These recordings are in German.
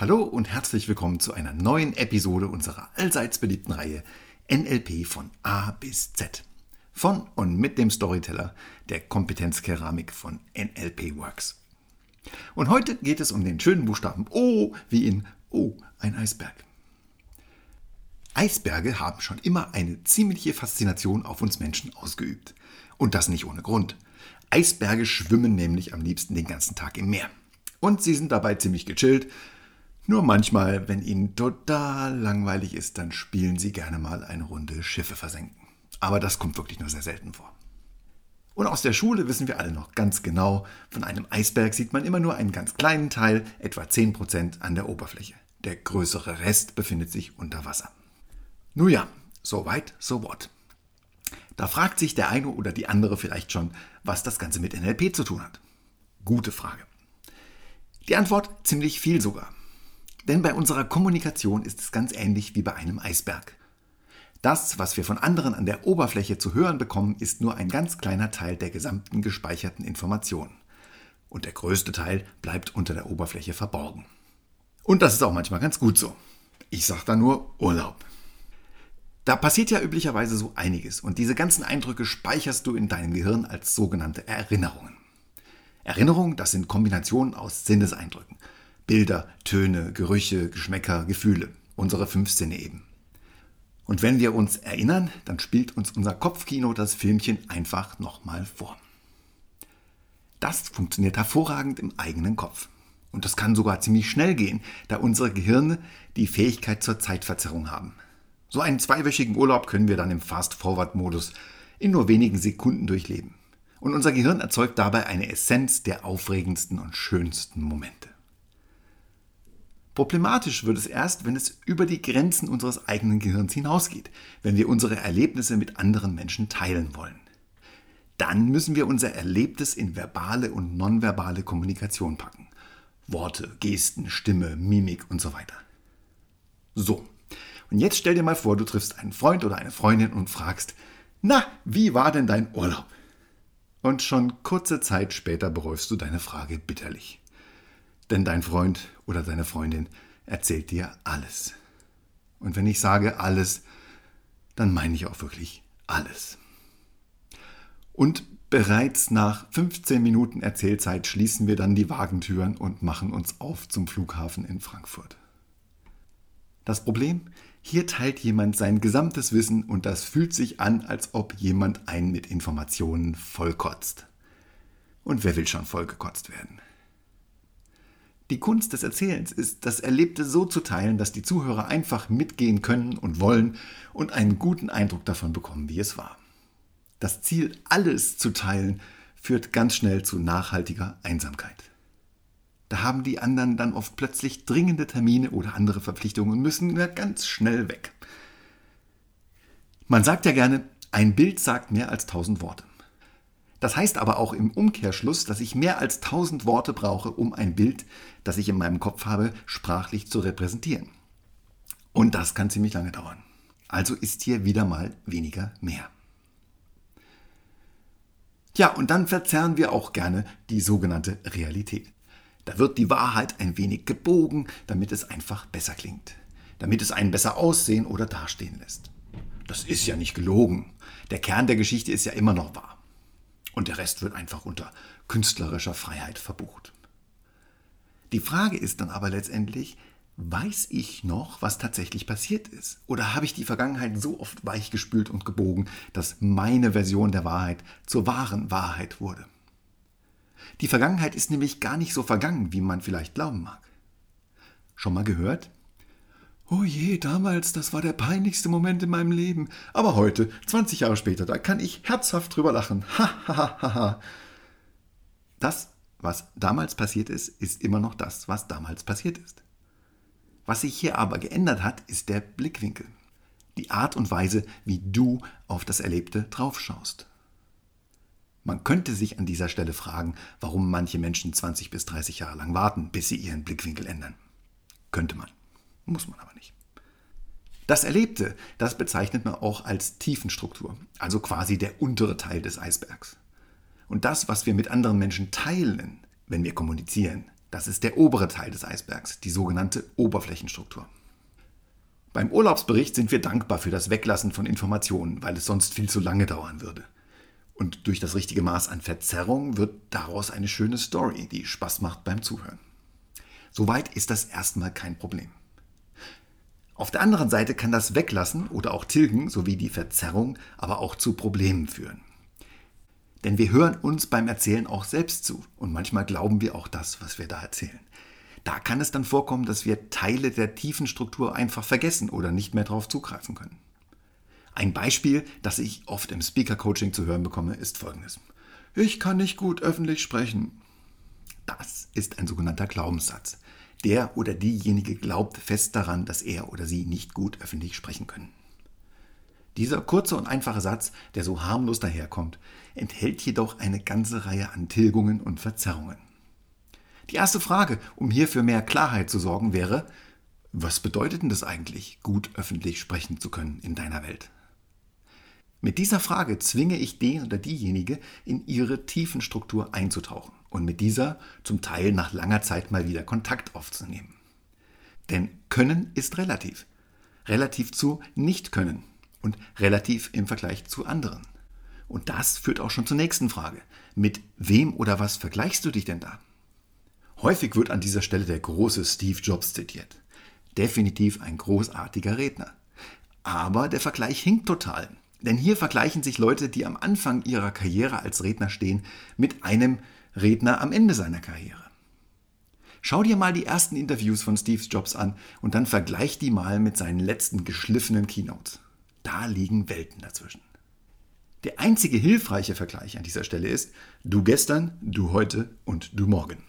Hallo und herzlich willkommen zu einer neuen Episode unserer allseits beliebten Reihe NLP von A bis Z. Von und mit dem Storyteller der Kompetenzkeramik von NLP Works. Und heute geht es um den schönen Buchstaben O wie in O, ein Eisberg. Eisberge haben schon immer eine ziemliche Faszination auf uns Menschen ausgeübt. Und das nicht ohne Grund. Eisberge schwimmen nämlich am liebsten den ganzen Tag im Meer. Und sie sind dabei ziemlich gechillt nur manchmal, wenn ihnen total langweilig ist, dann spielen sie gerne mal eine Runde Schiffe versenken. Aber das kommt wirklich nur sehr selten vor. Und aus der Schule wissen wir alle noch ganz genau, von einem Eisberg sieht man immer nur einen ganz kleinen Teil, etwa 10% an der Oberfläche. Der größere Rest befindet sich unter Wasser. Nun ja, so weit, so what. Da fragt sich der eine oder die andere vielleicht schon, was das Ganze mit NLP zu tun hat. Gute Frage. Die Antwort ziemlich viel sogar. Denn bei unserer Kommunikation ist es ganz ähnlich wie bei einem Eisberg. Das, was wir von anderen an der Oberfläche zu hören bekommen, ist nur ein ganz kleiner Teil der gesamten gespeicherten Informationen. Und der größte Teil bleibt unter der Oberfläche verborgen. Und das ist auch manchmal ganz gut so. Ich sage da nur Urlaub. Da passiert ja üblicherweise so einiges und diese ganzen Eindrücke speicherst du in deinem Gehirn als sogenannte Erinnerungen. Erinnerungen, das sind Kombinationen aus Sinneseindrücken. Bilder, Töne, Gerüche, Geschmäcker, Gefühle, unsere fünf Sinne eben. Und wenn wir uns erinnern, dann spielt uns unser Kopfkino das Filmchen einfach nochmal vor. Das funktioniert hervorragend im eigenen Kopf. Und das kann sogar ziemlich schnell gehen, da unsere Gehirne die Fähigkeit zur Zeitverzerrung haben. So einen zweiwöchigen Urlaub können wir dann im Fast-Forward-Modus in nur wenigen Sekunden durchleben. Und unser Gehirn erzeugt dabei eine Essenz der aufregendsten und schönsten Momente. Problematisch wird es erst, wenn es über die Grenzen unseres eigenen Gehirns hinausgeht, wenn wir unsere Erlebnisse mit anderen Menschen teilen wollen. Dann müssen wir unser Erlebtes in verbale und nonverbale Kommunikation packen. Worte, Gesten, Stimme, Mimik und so weiter. So, und jetzt stell dir mal vor, du triffst einen Freund oder eine Freundin und fragst, na, wie war denn dein Urlaub? Und schon kurze Zeit später bereust du deine Frage bitterlich. Denn dein Freund oder deine Freundin erzählt dir alles. Und wenn ich sage alles, dann meine ich auch wirklich alles. Und bereits nach 15 Minuten Erzählzeit schließen wir dann die Wagentüren und machen uns auf zum Flughafen in Frankfurt. Das Problem? Hier teilt jemand sein gesamtes Wissen und das fühlt sich an, als ob jemand einen mit Informationen vollkotzt. Und wer will schon vollgekotzt werden? Die Kunst des Erzählens ist, das Erlebte so zu teilen, dass die Zuhörer einfach mitgehen können und wollen und einen guten Eindruck davon bekommen, wie es war. Das Ziel, alles zu teilen, führt ganz schnell zu nachhaltiger Einsamkeit. Da haben die anderen dann oft plötzlich dringende Termine oder andere Verpflichtungen und müssen ganz schnell weg. Man sagt ja gerne, ein Bild sagt mehr als tausend Worte. Das heißt aber auch im Umkehrschluss, dass ich mehr als tausend Worte brauche, um ein Bild, das ich in meinem Kopf habe, sprachlich zu repräsentieren. Und das kann ziemlich lange dauern. Also ist hier wieder mal weniger mehr. Ja, und dann verzerren wir auch gerne die sogenannte Realität. Da wird die Wahrheit ein wenig gebogen, damit es einfach besser klingt. Damit es einen besser aussehen oder dastehen lässt. Das ist ja nicht gelogen. Der Kern der Geschichte ist ja immer noch wahr und der Rest wird einfach unter künstlerischer Freiheit verbucht. Die Frage ist dann aber letztendlich, weiß ich noch, was tatsächlich passiert ist? Oder habe ich die Vergangenheit so oft weichgespült und gebogen, dass meine Version der Wahrheit zur wahren Wahrheit wurde? Die Vergangenheit ist nämlich gar nicht so vergangen, wie man vielleicht glauben mag. Schon mal gehört? Oh je, damals, das war der peinlichste Moment in meinem Leben. Aber heute, 20 Jahre später, da kann ich herzhaft drüber lachen. Ha, ha, ha, ha. Das, was damals passiert ist, ist immer noch das, was damals passiert ist. Was sich hier aber geändert hat, ist der Blickwinkel. Die Art und Weise, wie du auf das Erlebte draufschaust. Man könnte sich an dieser Stelle fragen, warum manche Menschen 20 bis 30 Jahre lang warten, bis sie ihren Blickwinkel ändern. Könnte man. Muss man aber nicht. Das Erlebte, das bezeichnet man auch als Tiefenstruktur, also quasi der untere Teil des Eisbergs. Und das, was wir mit anderen Menschen teilen, wenn wir kommunizieren, Das ist der obere Teil des Eisbergs, die sogenannte Oberflächenstruktur. Beim Urlaubsbericht sind wir dankbar für das Weglassen von Informationen, weil es sonst viel zu lange dauern würde. Und durch das richtige Maß an Verzerrung wird daraus eine schöne Story, die Spaß macht beim Zuhören. Soweit ist das erstmal kein Problem. Auf der anderen Seite kann das Weglassen oder auch Tilgen sowie die Verzerrung aber auch zu Problemen führen. Denn wir hören uns beim Erzählen auch selbst zu und manchmal glauben wir auch das, was wir da erzählen. Da kann es dann vorkommen, dass wir Teile der tiefen Struktur einfach vergessen oder nicht mehr darauf zugreifen können. Ein Beispiel, das ich oft im Speaker-Coaching zu hören bekomme, ist folgendes. Ich kann nicht gut öffentlich sprechen. Das ist ein sogenannter Glaubenssatz. Der oder diejenige glaubt fest daran, dass er oder sie nicht gut öffentlich sprechen können. Dieser kurze und einfache Satz, der so harmlos daherkommt, enthält jedoch eine ganze Reihe an Tilgungen und Verzerrungen. Die erste Frage, um hier für mehr Klarheit zu sorgen, wäre, was bedeutet denn das eigentlich, gut öffentlich sprechen zu können in deiner Welt? Mit dieser Frage zwinge ich den oder diejenige, in ihre tiefen Struktur einzutauchen und mit dieser zum Teil nach langer Zeit mal wieder Kontakt aufzunehmen. Denn Können ist relativ. Relativ zu Nicht-Können und relativ im Vergleich zu anderen. Und das führt auch schon zur nächsten Frage. Mit wem oder was vergleichst du dich denn da? Häufig wird an dieser Stelle der große Steve Jobs zitiert. Definitiv ein großartiger Redner. Aber der Vergleich hinkt total. Denn hier vergleichen sich Leute, die am Anfang ihrer Karriere als Redner stehen, mit einem Redner am Ende seiner Karriere. Schau dir mal die ersten Interviews von Steve Jobs an und dann vergleich die mal mit seinen letzten geschliffenen Keynotes. Da liegen Welten dazwischen. Der einzige hilfreiche Vergleich an dieser Stelle ist du gestern, du heute und du morgen.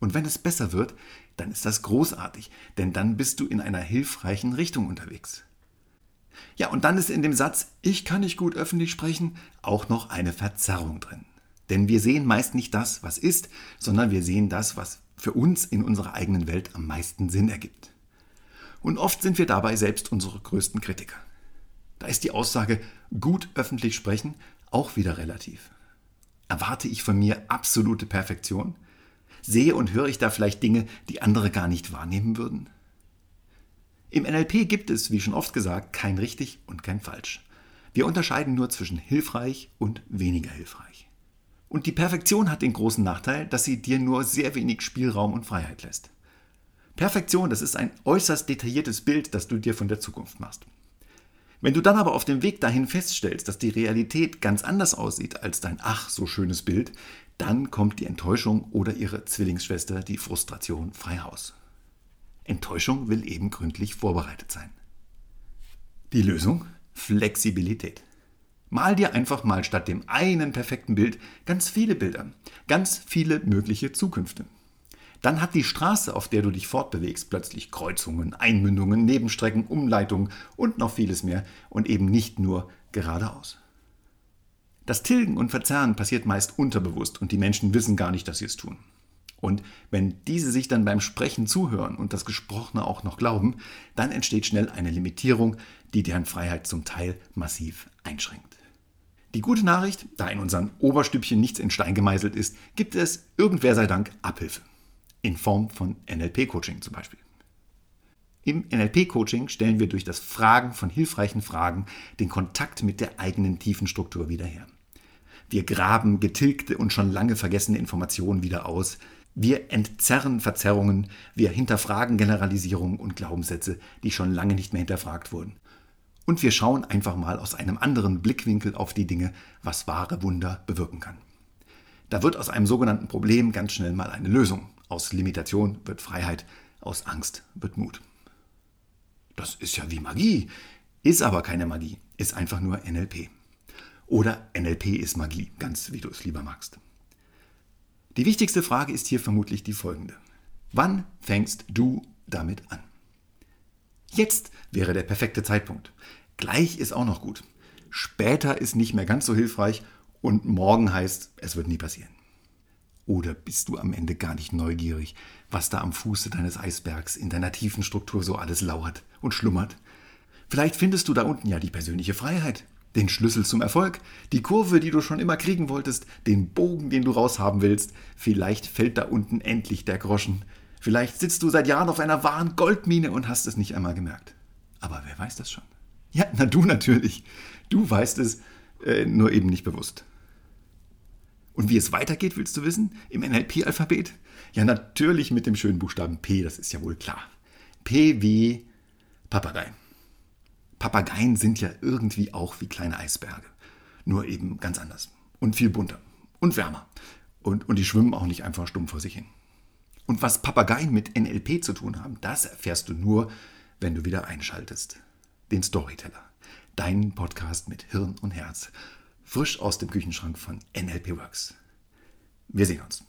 Und wenn es besser wird, dann ist das großartig, denn dann bist du in einer hilfreichen Richtung unterwegs. Ja, und dann ist in dem Satz, ich kann nicht gut öffentlich sprechen, auch noch eine Verzerrung drin. Denn wir sehen meist nicht das, was ist, sondern wir sehen das, was für uns in unserer eigenen Welt am meisten Sinn ergibt. Und oft sind wir dabei selbst unsere größten Kritiker. Da ist die Aussage, gut öffentlich sprechen, auch wieder relativ. Erwarte ich von mir absolute Perfektion? Sehe und höre ich da vielleicht Dinge, die andere gar nicht wahrnehmen würden? Im NLP gibt es, wie schon oft gesagt, kein richtig und kein falsch. Wir unterscheiden nur zwischen hilfreich und weniger hilfreich. Und die Perfektion hat den großen Nachteil, dass sie dir nur sehr wenig Spielraum und Freiheit lässt. Perfektion, das ist ein äußerst detailliertes Bild, das du dir von der Zukunft machst. Wenn du dann aber auf dem Weg dahin feststellst, dass die Realität ganz anders aussieht als dein ach so schönes Bild, dann kommt die Enttäuschung oder ihre Zwillingsschwester, die Frustration, frei Haus. Enttäuschung will eben gründlich vorbereitet sein. Die Lösung? Flexibilität. Mal dir einfach mal statt dem einen perfekten Bild ganz viele Bilder, ganz viele mögliche Zukünfte. Dann hat die Straße, auf der du dich fortbewegst, plötzlich Kreuzungen, Einmündungen, Nebenstrecken, Umleitungen und noch vieles mehr und eben nicht nur geradeaus. Das Tilgen und Verzerren passiert meist unterbewusst und die Menschen wissen gar nicht, dass sie es tun. Und wenn diese sich dann beim Sprechen zuhören und das Gesprochene auch noch glauben, dann entsteht schnell eine Limitierung, die deren Freiheit zum Teil massiv einschränkt. Die gute Nachricht, da in unserem Oberstübchen nichts in Stein gemeißelt ist, gibt es irgendwer sei Dank Abhilfe. In Form von NLP-Coaching zum Beispiel. Im NLP-Coaching stellen wir durch das Fragen von hilfreichen Fragen den Kontakt mit der eigenen tiefen Struktur wieder her. Wir graben getilgte und schon lange vergessene Informationen wieder aus, wir entzerren Verzerrungen, wir hinterfragen Generalisierungen und Glaubenssätze, die schon lange nicht mehr hinterfragt wurden. Und wir schauen einfach mal aus einem anderen Blickwinkel auf die Dinge, was wahre Wunder bewirken kann. Da wird aus einem sogenannten Problem ganz schnell mal eine Lösung. Aus Limitation wird Freiheit, aus Angst wird Mut. Das ist ja wie Magie, ist aber keine Magie, ist einfach nur NLP. Oder NLP ist Magie, ganz wie du es lieber magst. Die wichtigste Frage ist hier vermutlich die folgende. Wann fängst du damit an? Jetzt wäre der perfekte Zeitpunkt. Gleich ist auch noch gut. Später ist nicht mehr ganz so hilfreich und morgen heißt, es wird nie passieren. Oder bist du am Ende gar nicht neugierig, was da am Fuße deines Eisbergs in deiner tiefen Struktur so alles lauert und schlummert? Vielleicht findest du da unten ja die persönliche Freiheit, Den Schlüssel zum Erfolg, die Kurve, die du schon immer kriegen wolltest, den Bogen, den du raushaben willst. Vielleicht fällt da unten endlich der Groschen. Vielleicht sitzt du seit Jahren auf einer wahren Goldmine und hast es nicht einmal gemerkt. Aber wer weiß das schon? Ja, na du natürlich. Du weißt es, äh, nur eben nicht bewusst. Und wie es weitergeht, willst du wissen? Im NLP-Alphabet? Ja, natürlich mit dem schönen Buchstaben P, das ist ja wohl klar. P wie Papagei. Papageien sind ja irgendwie auch wie kleine Eisberge. Nur eben ganz anders. Und viel bunter. Und wärmer. Und, und die schwimmen auch nicht einfach stumm vor sich hin. Und was Papageien mit NLP zu tun haben, das erfährst du nur, wenn du wieder einschaltest. Den Storyteller. Deinen Podcast mit Hirn und Herz frisch aus dem Küchenschrank von NLP Works. Wir sehen uns.